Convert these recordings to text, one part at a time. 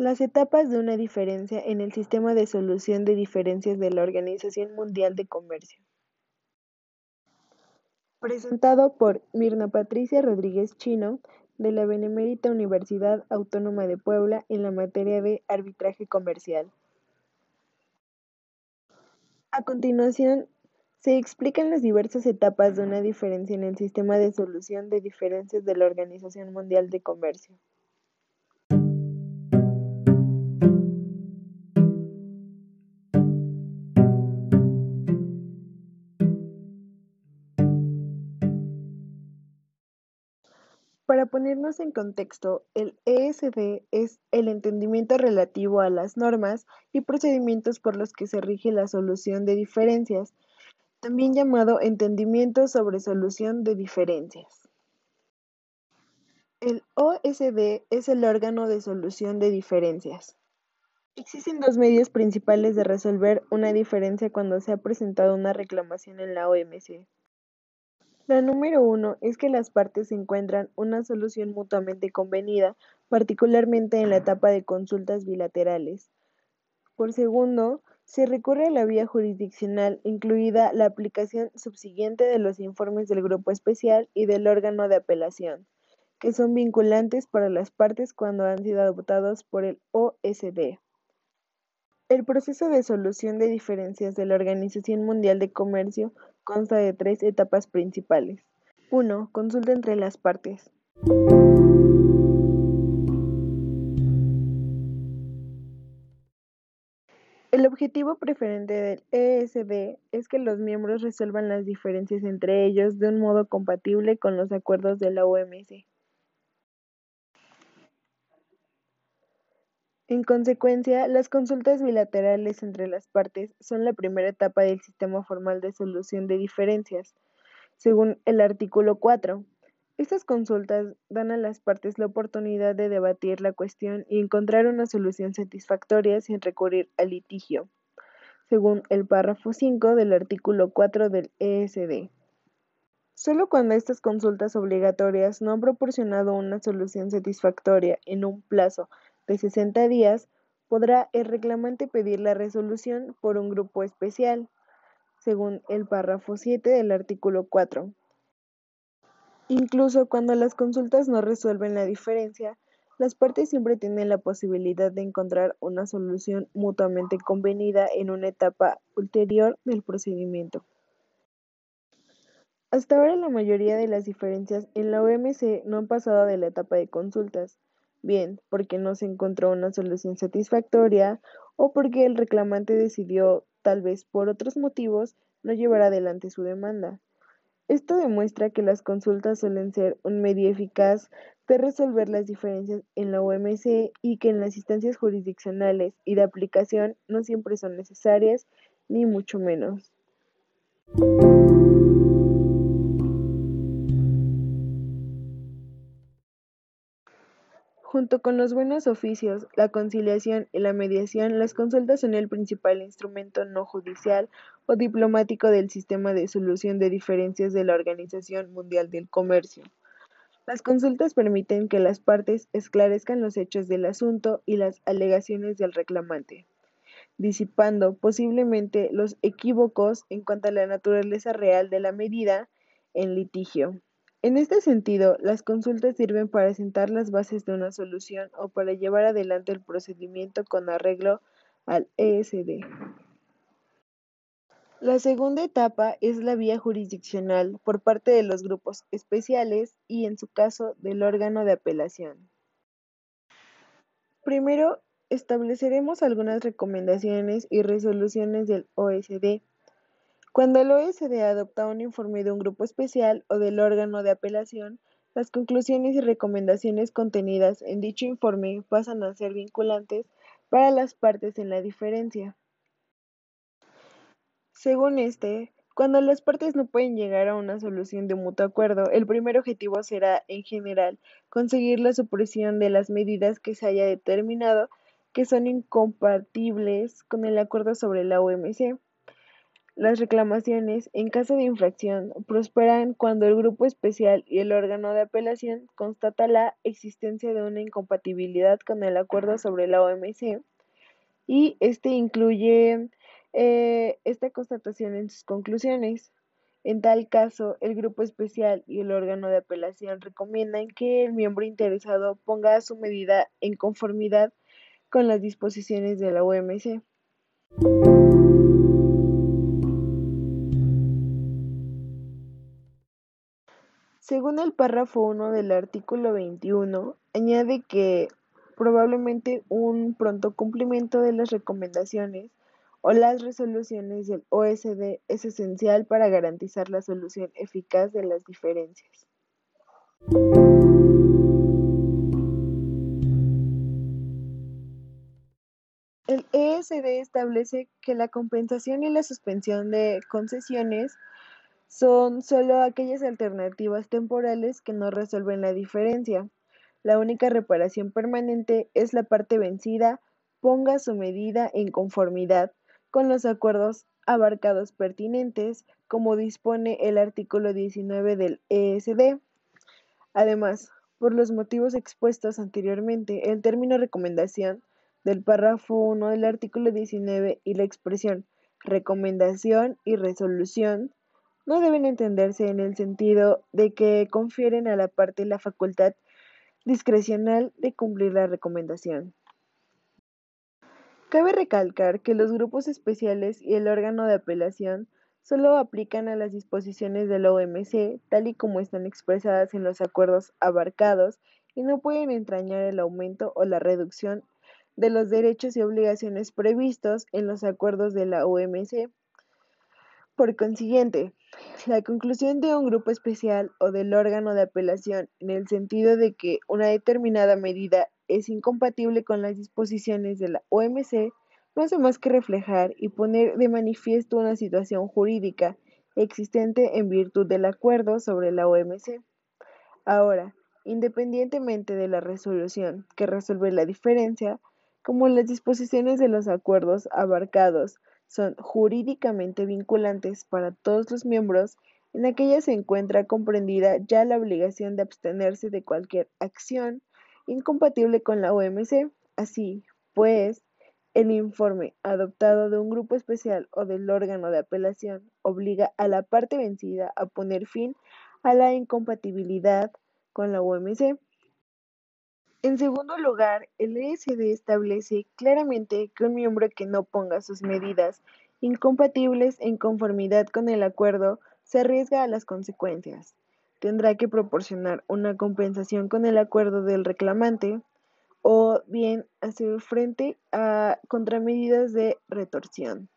Las etapas de una diferencia en el sistema de solución de diferencias de la Organización Mundial de Comercio. Presentado por Mirna Patricia Rodríguez Chino, de la Benemérita Universidad Autónoma de Puebla en la materia de arbitraje comercial. A continuación, se explican las diversas etapas de una diferencia en el sistema de solución de diferencias de la Organización Mundial de Comercio. Para ponernos en contexto, el ESD es el entendimiento relativo a las normas y procedimientos por los que se rige la solución de diferencias también llamado entendimiento sobre solución de diferencias. El OSD es el órgano de solución de diferencias. Existen dos medios principales de resolver una diferencia cuando se ha presentado una reclamación en la OMC. La número uno es que las partes encuentran una solución mutuamente convenida, particularmente en la etapa de consultas bilaterales. Por segundo, se recurre a la vía jurisdiccional, incluida la aplicación subsiguiente de los informes del Grupo Especial y del órgano de apelación, que son vinculantes para las partes cuando han sido adoptados por el OSD. El proceso de solución de diferencias de la Organización Mundial de Comercio consta de tres etapas principales. 1. Consulta entre las partes. El objetivo preferente del ESD es que los miembros resuelvan las diferencias entre ellos de un modo compatible con los acuerdos de la OMC. En consecuencia, las consultas bilaterales entre las partes son la primera etapa del sistema formal de solución de diferencias, según el artículo 4. Estas consultas dan a las partes la oportunidad de debatir la cuestión y encontrar una solución satisfactoria sin recurrir al litigio, según el párrafo 5 del artículo 4 del ESD. Solo cuando estas consultas obligatorias no han proporcionado una solución satisfactoria en un plazo de 60 días, podrá el reclamante pedir la resolución por un grupo especial, según el párrafo 7 del artículo 4. Incluso cuando las consultas no resuelven la diferencia, las partes siempre tienen la posibilidad de encontrar una solución mutuamente convenida en una etapa ulterior del procedimiento. Hasta ahora la mayoría de las diferencias en la OMC no han pasado de la etapa de consultas, bien porque no se encontró una solución satisfactoria o porque el reclamante decidió, tal vez por otros motivos, no llevar adelante su demanda. Esto demuestra que las consultas suelen ser un medio eficaz de resolver las diferencias en la OMC y que en las instancias jurisdiccionales y de aplicación no siempre son necesarias, ni mucho menos. Junto con los buenos oficios, la conciliación y la mediación, las consultas son el principal instrumento no judicial o diplomático del sistema de solución de diferencias de la Organización Mundial del Comercio. Las consultas permiten que las partes esclarezcan los hechos del asunto y las alegaciones del reclamante, disipando posiblemente los equívocos en cuanto a la naturaleza real de la medida en litigio. En este sentido, las consultas sirven para sentar las bases de una solución o para llevar adelante el procedimiento con arreglo al ESD. La segunda etapa es la vía jurisdiccional por parte de los grupos especiales y, en su caso, del órgano de apelación. Primero, estableceremos algunas recomendaciones y resoluciones del OSD cuando el OSD adopta un informe de un grupo especial o del órgano de apelación, las conclusiones y recomendaciones contenidas en dicho informe pasan a ser vinculantes para las partes en la diferencia. Según este, cuando las partes no pueden llegar a una solución de mutuo acuerdo, el primer objetivo será, en general, conseguir la supresión de las medidas que se haya determinado que son incompatibles con el acuerdo sobre la OMC. Las reclamaciones, en caso de infracción, prosperan cuando el grupo especial y el órgano de apelación constata la existencia de una incompatibilidad con el acuerdo sobre la OMC y este incluye eh, esta constatación en sus conclusiones. En tal caso, el grupo especial y el órgano de apelación recomiendan que el miembro interesado ponga su medida en conformidad con las disposiciones de la OMC. Según el párrafo 1 del artículo 21, añade que probablemente un pronto cumplimiento de las recomendaciones o las resoluciones del OSD es esencial para garantizar la solución eficaz de las diferencias. El ESD establece que la compensación y la suspensión de concesiones son solo aquellas alternativas temporales que no resuelven la diferencia. La única reparación permanente es la parte vencida ponga su medida en conformidad con los acuerdos abarcados pertinentes, como dispone el artículo 19 del ESD. Además, por los motivos expuestos anteriormente, el término recomendación del párrafo 1 del artículo 19 y la expresión recomendación y resolución no deben entenderse en el sentido de que confieren a la parte la facultad discrecional de cumplir la recomendación. Cabe recalcar que los grupos especiales y el órgano de apelación solo aplican a las disposiciones de la OMC tal y como están expresadas en los acuerdos abarcados y no pueden entrañar el aumento o la reducción de los derechos y obligaciones previstos en los acuerdos de la OMC. Por consiguiente, la conclusión de un grupo especial o del órgano de apelación en el sentido de que una determinada medida es incompatible con las disposiciones de la OMC no hace más que reflejar y poner de manifiesto una situación jurídica existente en virtud del acuerdo sobre la OMC. Ahora, independientemente de la resolución que resuelve la diferencia, como las disposiciones de los acuerdos abarcados son jurídicamente vinculantes para todos los miembros, en aquella se encuentra comprendida ya la obligación de abstenerse de cualquier acción incompatible con la OMC. Así, pues, el informe adoptado de un grupo especial o del órgano de apelación obliga a la parte vencida a poner fin a la incompatibilidad con la OMC. En segundo lugar, el ESD establece claramente que un miembro que no ponga sus medidas incompatibles en conformidad con el acuerdo se arriesga a las consecuencias. Tendrá que proporcionar una compensación con el acuerdo del reclamante o bien hacer frente a contramedidas de retorsión.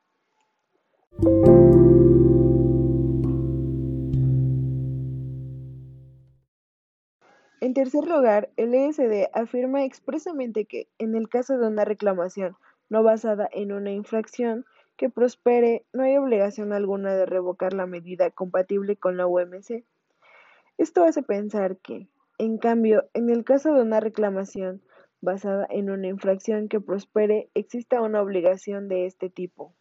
En tercer lugar, el ESD afirma expresamente que, en el caso de una reclamación no basada en una infracción que prospere, no hay obligación alguna de revocar la medida compatible con la UMC. Esto hace pensar que, en cambio, en el caso de una reclamación basada en una infracción que prospere, exista una obligación de este tipo.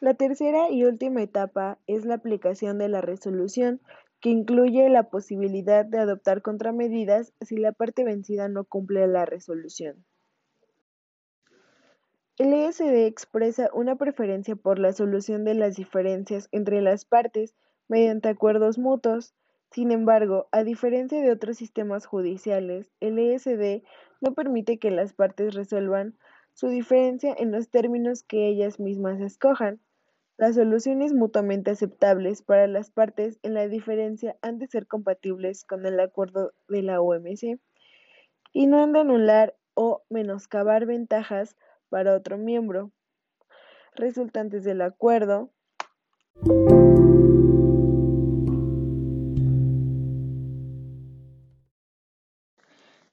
La tercera y última etapa es la aplicación de la resolución, que incluye la posibilidad de adoptar contramedidas si la parte vencida no cumple la resolución. El ESD expresa una preferencia por la solución de las diferencias entre las partes mediante acuerdos mutuos. Sin embargo, a diferencia de otros sistemas judiciales, el ESD no permite que las partes resuelvan su diferencia en los términos que ellas mismas escojan. Las soluciones mutuamente aceptables para las partes en la diferencia han de ser compatibles con el acuerdo de la OMC y no han de anular o menoscabar ventajas para otro miembro resultantes del acuerdo.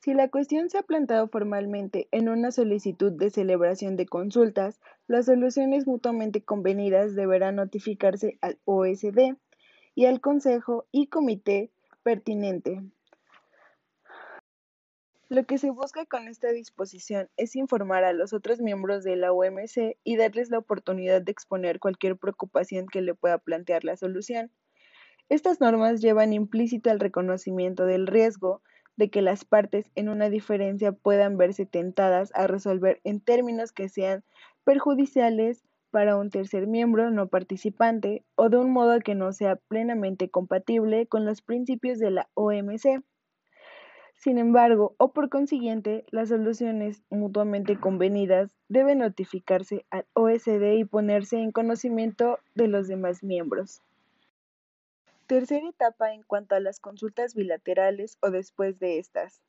Si la cuestión se ha planteado formalmente en una solicitud de celebración de consultas, las soluciones mutuamente convenidas deberán notificarse al OSD y al Consejo y Comité pertinente. Lo que se busca con esta disposición es informar a los otros miembros de la OMC y darles la oportunidad de exponer cualquier preocupación que le pueda plantear la solución. Estas normas llevan implícito el reconocimiento del riesgo de que las partes en una diferencia puedan verse tentadas a resolver en términos que sean perjudiciales para un tercer miembro no participante o de un modo que no sea plenamente compatible con los principios de la OMC. Sin embargo, o por consiguiente, las soluciones mutuamente convenidas deben notificarse al OSD y ponerse en conocimiento de los demás miembros. Tercera etapa en cuanto a las consultas bilaterales o después de estas.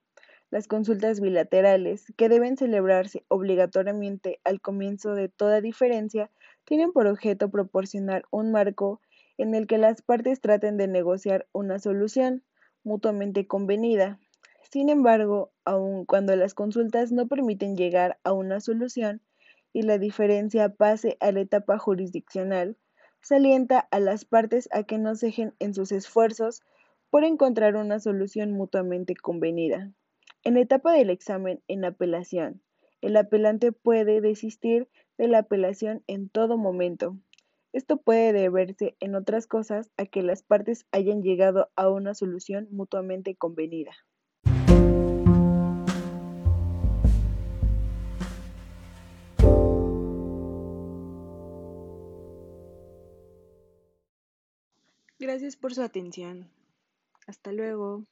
Las consultas bilaterales, que deben celebrarse obligatoriamente al comienzo de toda diferencia, tienen por objeto proporcionar un marco en el que las partes traten de negociar una solución mutuamente convenida, sin embargo, aun cuando las consultas no permiten llegar a una solución y la diferencia pase a la etapa jurisdiccional, se alienta a las partes a que no cejen en sus esfuerzos por encontrar una solución mutuamente convenida. En etapa del examen en apelación, el apelante puede desistir de la apelación en todo momento. Esto puede deberse, en otras cosas, a que las partes hayan llegado a una solución mutuamente convenida. Gracias por su atención. Hasta luego.